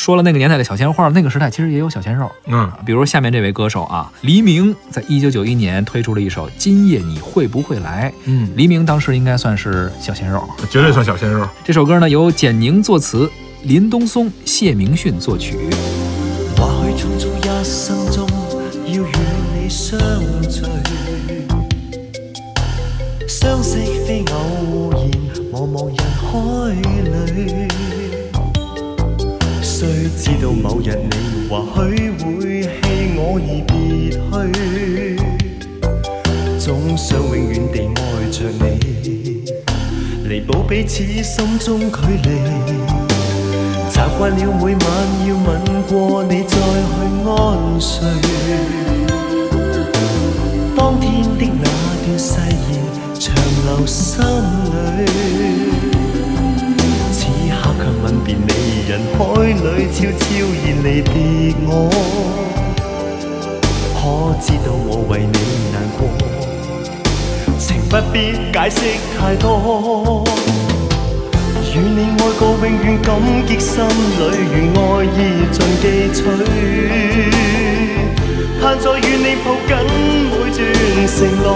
说了那个年代的小鲜花那个时代其实也有小鲜肉，嗯，比如下面这位歌手啊，黎明，在一九九一年推出了一首《今夜你会不会来》，嗯，黎明当时应该算是小鲜肉，绝对算小鲜肉。这首歌呢，由简宁作词，林东松、谢明训作曲。或许匆匆一生中，要与你相相识偶然，茫茫人海里。知道某日你或许会弃我而别去，总想永远地爱着你，弥补彼此心中距离。习惯了每晚要吻过你再去安睡，当天的那段誓言长留心里。爱里悄悄然离别我，可知道我为你难过？情不必解释太多，与你爱过永远感激，心里愿爱意尽寄取，盼再与你抱紧每段承诺，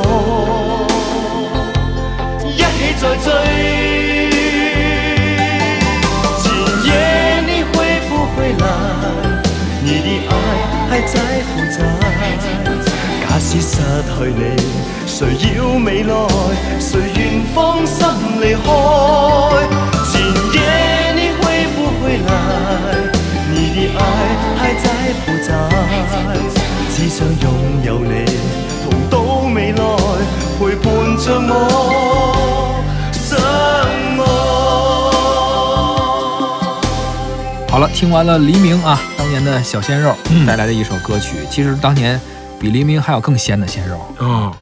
一起再追。你的爱还在不在？假使失去你，谁要未来？谁愿放心离开？今夜你会不会来？你的爱还在不在？只想拥有你，同到未来，陪伴着我。好了，听完了黎明啊，当年的小鲜肉带来的一首歌曲。其实当年比黎明还有更鲜的鲜肉